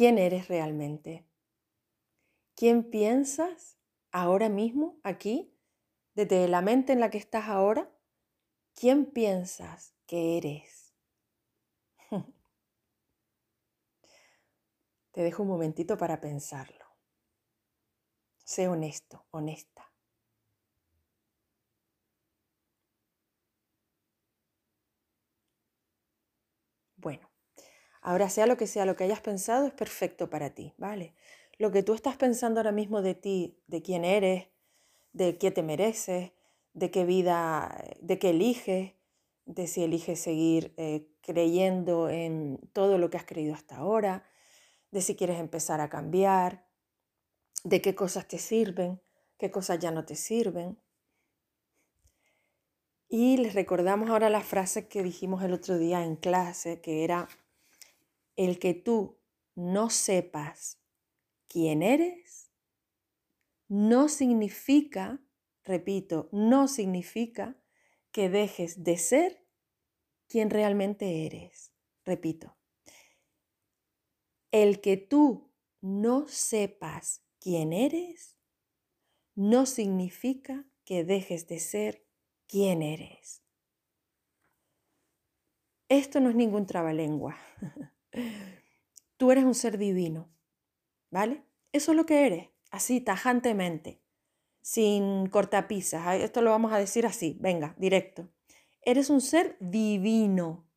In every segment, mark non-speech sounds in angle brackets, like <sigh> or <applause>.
quién eres realmente. ¿Quién piensas ahora mismo, aquí, desde la mente en la que estás ahora? ¿Quién piensas que eres? <laughs> Te dejo un momentito para pensarlo. Sé honesto, honesta. Bueno, ahora sea lo que sea lo que hayas pensado es perfecto para ti, ¿vale? Lo que tú estás pensando ahora mismo de ti, de quién eres, de qué te mereces, de qué vida, de qué eliges, de si eliges seguir eh, creyendo en todo lo que has creído hasta ahora, de si quieres empezar a cambiar, de qué cosas te sirven, qué cosas ya no te sirven. Y les recordamos ahora la frase que dijimos el otro día en clase, que era, el que tú no sepas quién eres, no significa, repito, no significa que dejes de ser quien realmente eres. Repito, el que tú no sepas quién eres, no significa que dejes de ser quién eres. Esto no es ningún trabalengua. <laughs> Tú eres un ser divino, ¿vale? Eso es lo que eres, así, tajantemente, sin cortapisas. Esto lo vamos a decir así, venga, directo. Eres un ser divino,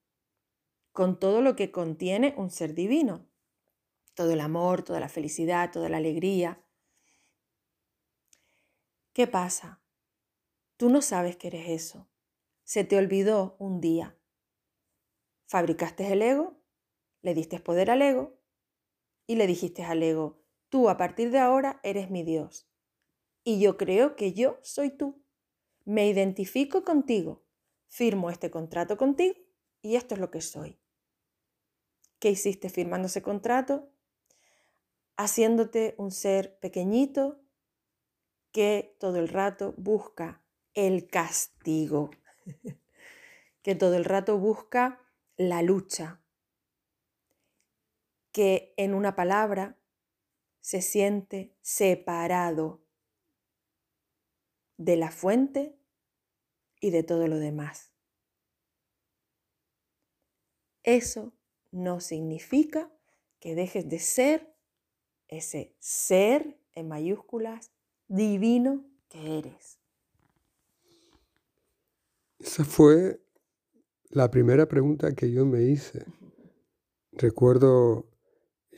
con todo lo que contiene un ser divino. Todo el amor, toda la felicidad, toda la alegría. ¿Qué pasa? Tú no sabes que eres eso. Se te olvidó un día. Fabricaste el ego, le diste poder al ego y le dijiste al ego, tú a partir de ahora eres mi Dios. Y yo creo que yo soy tú. Me identifico contigo, firmo este contrato contigo y esto es lo que soy. ¿Qué hiciste firmando ese contrato? Haciéndote un ser pequeñito que todo el rato busca el castigo, <laughs> que todo el rato busca la lucha, que en una palabra se siente separado de la fuente y de todo lo demás. Eso no significa que dejes de ser ese ser en mayúsculas divino que eres. Esa fue la primera pregunta que yo me hice. Recuerdo,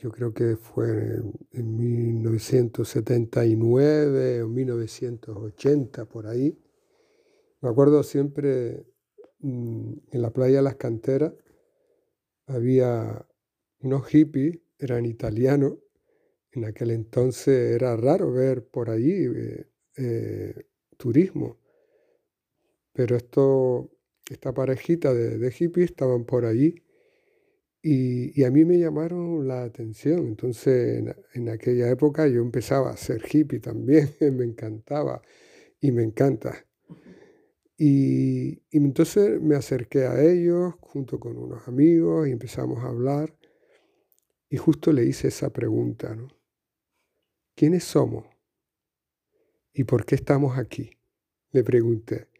yo creo que fue en, 1979 o 1980, por ahí. Me acuerdo siempre mm, en la playa las canteras había unos hippies, eran italianos. En aquel entonces era raro ver por allí eh, eh, turismo. Pero esto, esta parejita de, de hippies estaban por allí y, a mí me llamaron la atención. Entonces, en, aquella época yo empezaba a ser hippie también, <laughs> me encantaba y me encanta. Y, y, entonces me acerqué a ellos junto con unos amigos y empezamos a hablar. Y justo le hice esa pregunta, ¿no? ¿Quiénes somos? ¿Y por qué estamos aquí? Le pregunté.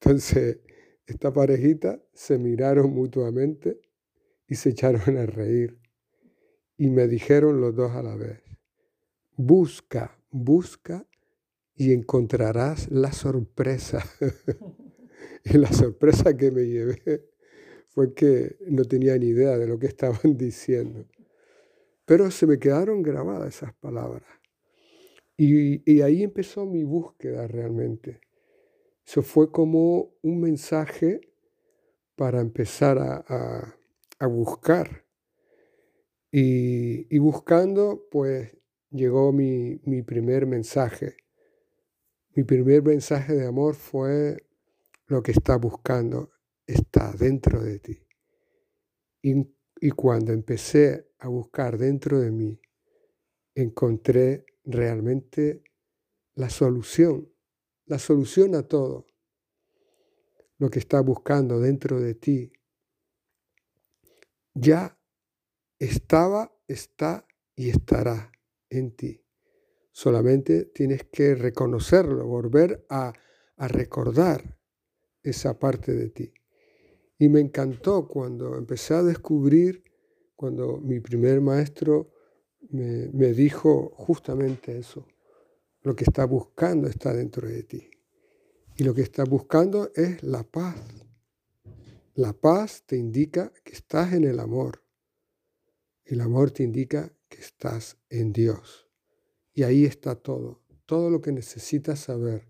Entonces, esta parejita se miraron mutuamente y se echaron a reír. Y me dijeron los dos a la vez, busca, busca y encontrarás la sorpresa. <laughs> y la sorpresa que me llevé fue que no tenía ni idea de lo que estaban <laughs> diciendo. Pero se me quedaron grabadas esas palabras. Y, y ahí empezó mi búsqueda realmente. Eso fue como un mensaje para empezar a, buscar. Y, buscando, pues llegó mi, primer mensaje. Mi primer mensaje de amor fue lo que está buscando está dentro de ti. Y, y, cuando empecé a buscar dentro de mí, encontré realmente la solución la solución a todo. Lo que está buscando dentro de ti ya estaba está y estará en ti. Solamente tienes que reconocerlo, volver a, recordar esa parte de ti. Y me encantó cuando empecé a descubrir, cuando mi primer maestro me, me dijo justamente eso. Lo que está buscando está dentro de ti. Y lo que está buscando es la paz. La paz te indica que estás en el amor. El amor te indica que estás en Dios. Y ahí está todo, todo lo que necesitas saber.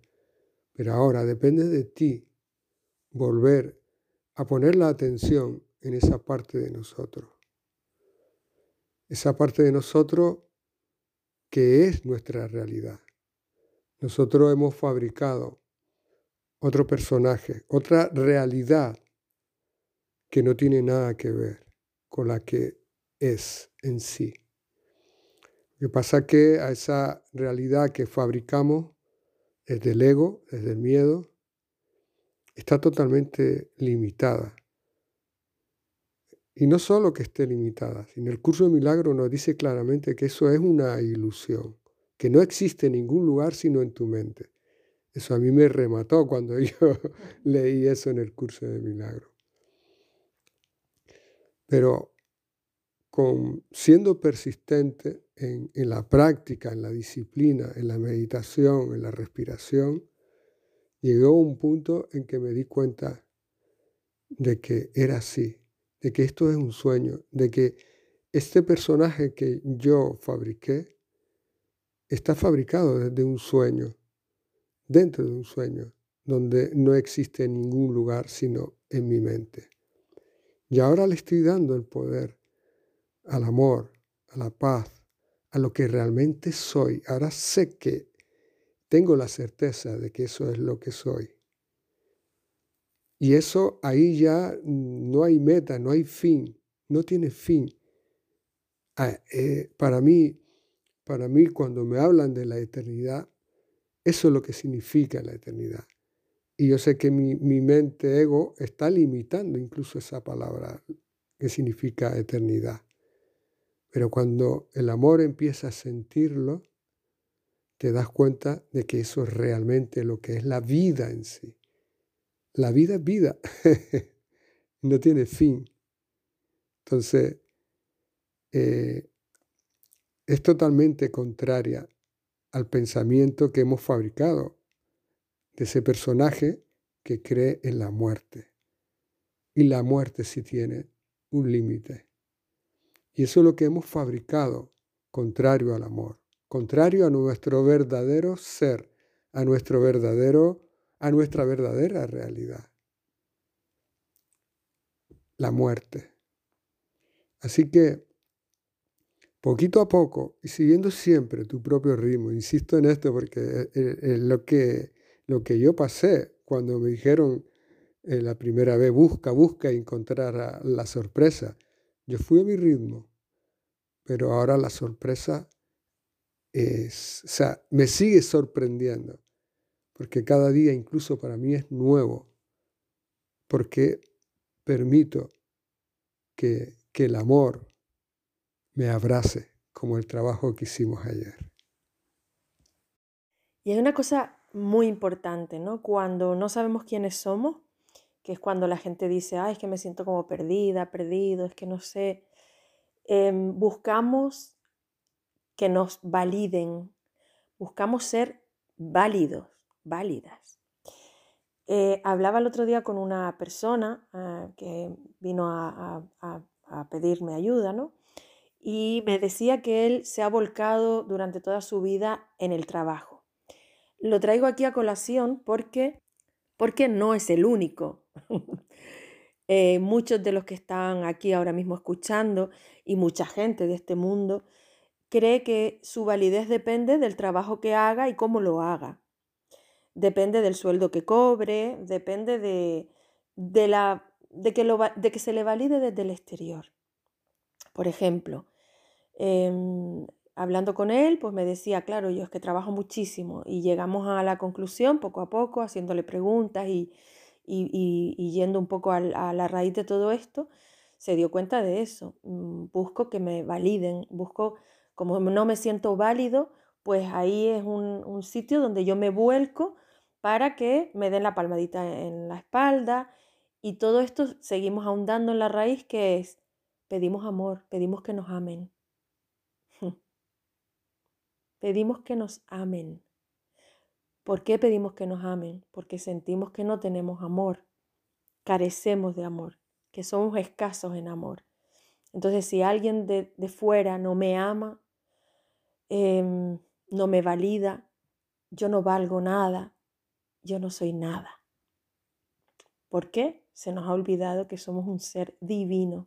Pero ahora depende de ti volver a poner la atención en esa parte de nosotros. Esa parte de nosotros que es nuestra realidad. Nosotros hemos fabricado otro personaje, otra realidad que no tiene nada que ver con la que es en sí. Lo que pasa que a esa realidad que fabricamos desde el ego, desde el miedo, está totalmente limitada. Y no solo que esté limitada, sino el curso de milagro nos dice claramente que eso es una ilusión, que no existe en ningún lugar sino en tu mente. Eso a mí me remató cuando <laughs> yo leí eso en el curso de milagro. Pero siendo persistente en, en la práctica, en la disciplina, en la meditación, en la respiración, llegó un punto en que me di cuenta de que era así, de que esto es un sueño, de que este personaje que yo fabriqué está fabricado desde un sueño, dentro de un sueño, donde no existe ningún lugar sino en mi mente. Y ahora le estoy dando el poder al amor, a la paz, a lo que realmente soy. Ahora sé que tengo la certeza de que eso es lo que soy. Y eso ahí ya no hay meta, no hay fin, no tiene fin. Ah, eh, para mí, para mí cuando me hablan de la eternidad, eso es lo que significa la eternidad. Y yo sé que mi, mi mente ego está limitando incluso esa palabra que significa eternidad. Pero cuando el amor empieza a sentirlo, te das cuenta de que eso es realmente lo que es la vida en sí. La vida es vida, <laughs> no tiene fin. Entonces, eh, es totalmente contraria al pensamiento que hemos fabricado de ese personaje que cree en la muerte. Y la muerte sí tiene un límite. Y eso es lo que hemos fabricado, contrario al amor, contrario a nuestro verdadero ser, a nuestro verdadero, a nuestra verdadera realidad. La muerte. Así que, poquito a poco, y siguiendo siempre tu propio ritmo, insisto en esto porque es lo que, lo que yo pasé cuando me dijeron eh, la primera vez, busca, busca encontrar la sorpresa. Yo fui a mi ritmo, pero ahora la sorpresa es, o sea, me sigue sorprendiendo, porque cada día incluso para mí es nuevo, porque permito que, que el amor me abrace como el trabajo que hicimos ayer. Y hay una cosa muy importante, ¿no? Cuando no sabemos quiénes somos, que es cuando la gente dice, ay, es que me siento como perdida, perdido, es que no sé. Em, buscamos que nos validen, buscamos ser válidos, válidas. Eh, hablaba el otro día con una persona ah, que vino a, a, pedirme ayuda, ¿no? Y me decía que él se ha volcado durante toda su vida en el trabajo. Lo traigo aquí a colación porque, porque no es el único. <laughs> Eh, muchos de los que están aquí ahora mismo escuchando y mucha gente de este mundo cree que su validez depende del trabajo que haga y cómo lo haga. Depende del sueldo que cobre, depende de, la, de, que, lo, de que se le valide desde el exterior. Por ejemplo, em, hablando con él, pues me decía, claro, yo es que trabajo muchísimo y llegamos a la conclusión poco a poco, haciéndole preguntas y, y, yendo un poco a, la raíz de todo esto, se dio cuenta de eso. Mm, busco que me validen, busco, como no me siento válido, pues ahí es un, sitio donde yo me vuelco para que me den la palmadita en la espalda y todo esto seguimos ahondando en la raíz que es, pedimos amor, pedimos que nos amen. Pedimos que nos amen. ¿Por qué pedimos que nos amen? Porque sentimos que no tenemos amor, carecemos de amor, que somos escasos en amor. Entonces, si alguien de, fuera no me ama, em, no me valida, yo no valgo nada, yo no soy nada. ¿Por qué? Se nos ha olvidado que somos un ser divino.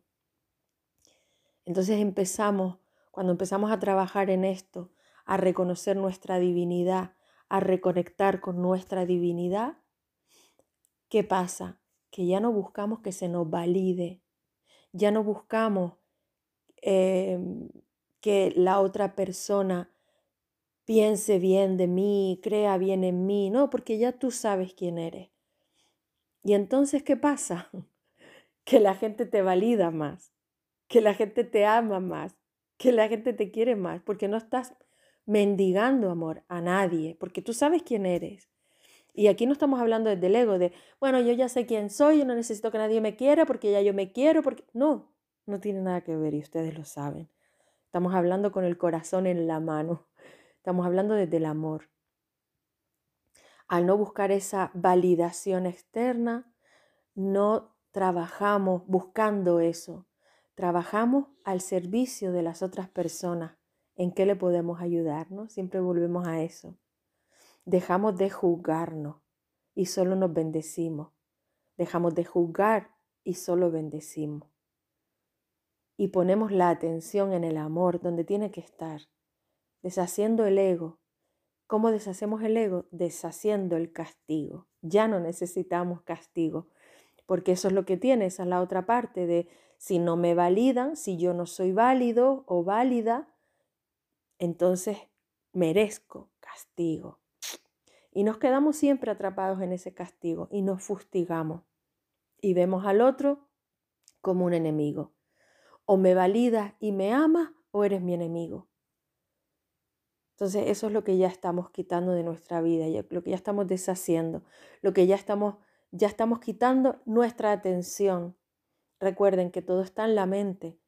Entonces empezamos, cuando empezamos a trabajar en esto, a reconocer nuestra divinidad, a reconectar con nuestra divinidad, ¿qué pasa? Que ya no buscamos que se nos valide, ya no buscamos em, que la otra persona piense bien de mí, crea bien en mí, no, porque ya tú sabes quién eres. Y entonces, ¿qué pasa? <laughs> Que la gente te valida más, que la gente te ama más, que la gente te quiere más, porque no estás mendigando amor a nadie, porque tú sabes quién eres. Y aquí no estamos hablando desde el ego, de, bueno, yo ya sé quién soy, yo no necesito que nadie me quiera porque ya yo me quiero, porque no, no tiene nada que ver y ustedes lo saben. Estamos hablando con el corazón en la mano. Estamos hablando desde el amor. Al no buscar esa validación externa, no trabajamos buscando eso. Trabajamos al servicio de las otras personas. ¿En qué le podemos ayudarnos? Siempre volvemos a eso. Dejamos de juzgarnos y solo nos bendecimos. Dejamos de juzgar y solo bendecimos. Y ponemos la atención en el amor donde tiene que estar deshaciendo el ego. ¿Cómo deshacemos el ego? Deshaciendo el castigo. Ya no necesitamos castigo, porque eso es lo que tiene, esa es la otra parte de si no me validan, si yo no soy válido o válida, entonces merezco castigo. Y nos quedamos siempre atrapados en ese castigo y nos fustigamos y vemos al otro como un enemigo. O me validas y me amas o eres mi enemigo. Entonces eso es lo que ya estamos quitando de nuestra vida, lo que ya estamos deshaciendo, lo que ya estamos, ya estamos quitando nuestra atención. Recuerden que todo está en la mente.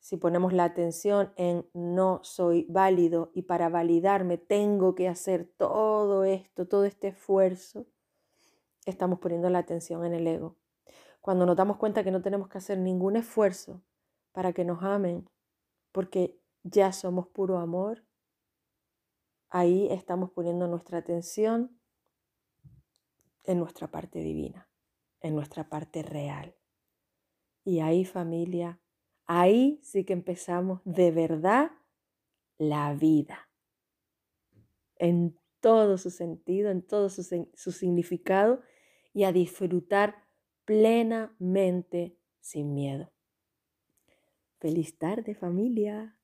Si ponemos la atención en no soy válido y para validarme tengo que hacer todo esto, todo este esfuerzo, estamos poniendo la atención en el ego. Cuando nos damos cuenta que no tenemos que hacer ningún esfuerzo para que nos amen, porque ya somos puro amor, ahí estamos poniendo nuestra atención en nuestra parte divina, en nuestra parte real. Y ahí familia, ahí sí que empezamos de verdad la vida, en todo su sentido, en todo su, su significado y a disfrutar plenamente sin miedo. Feliz tarde familia.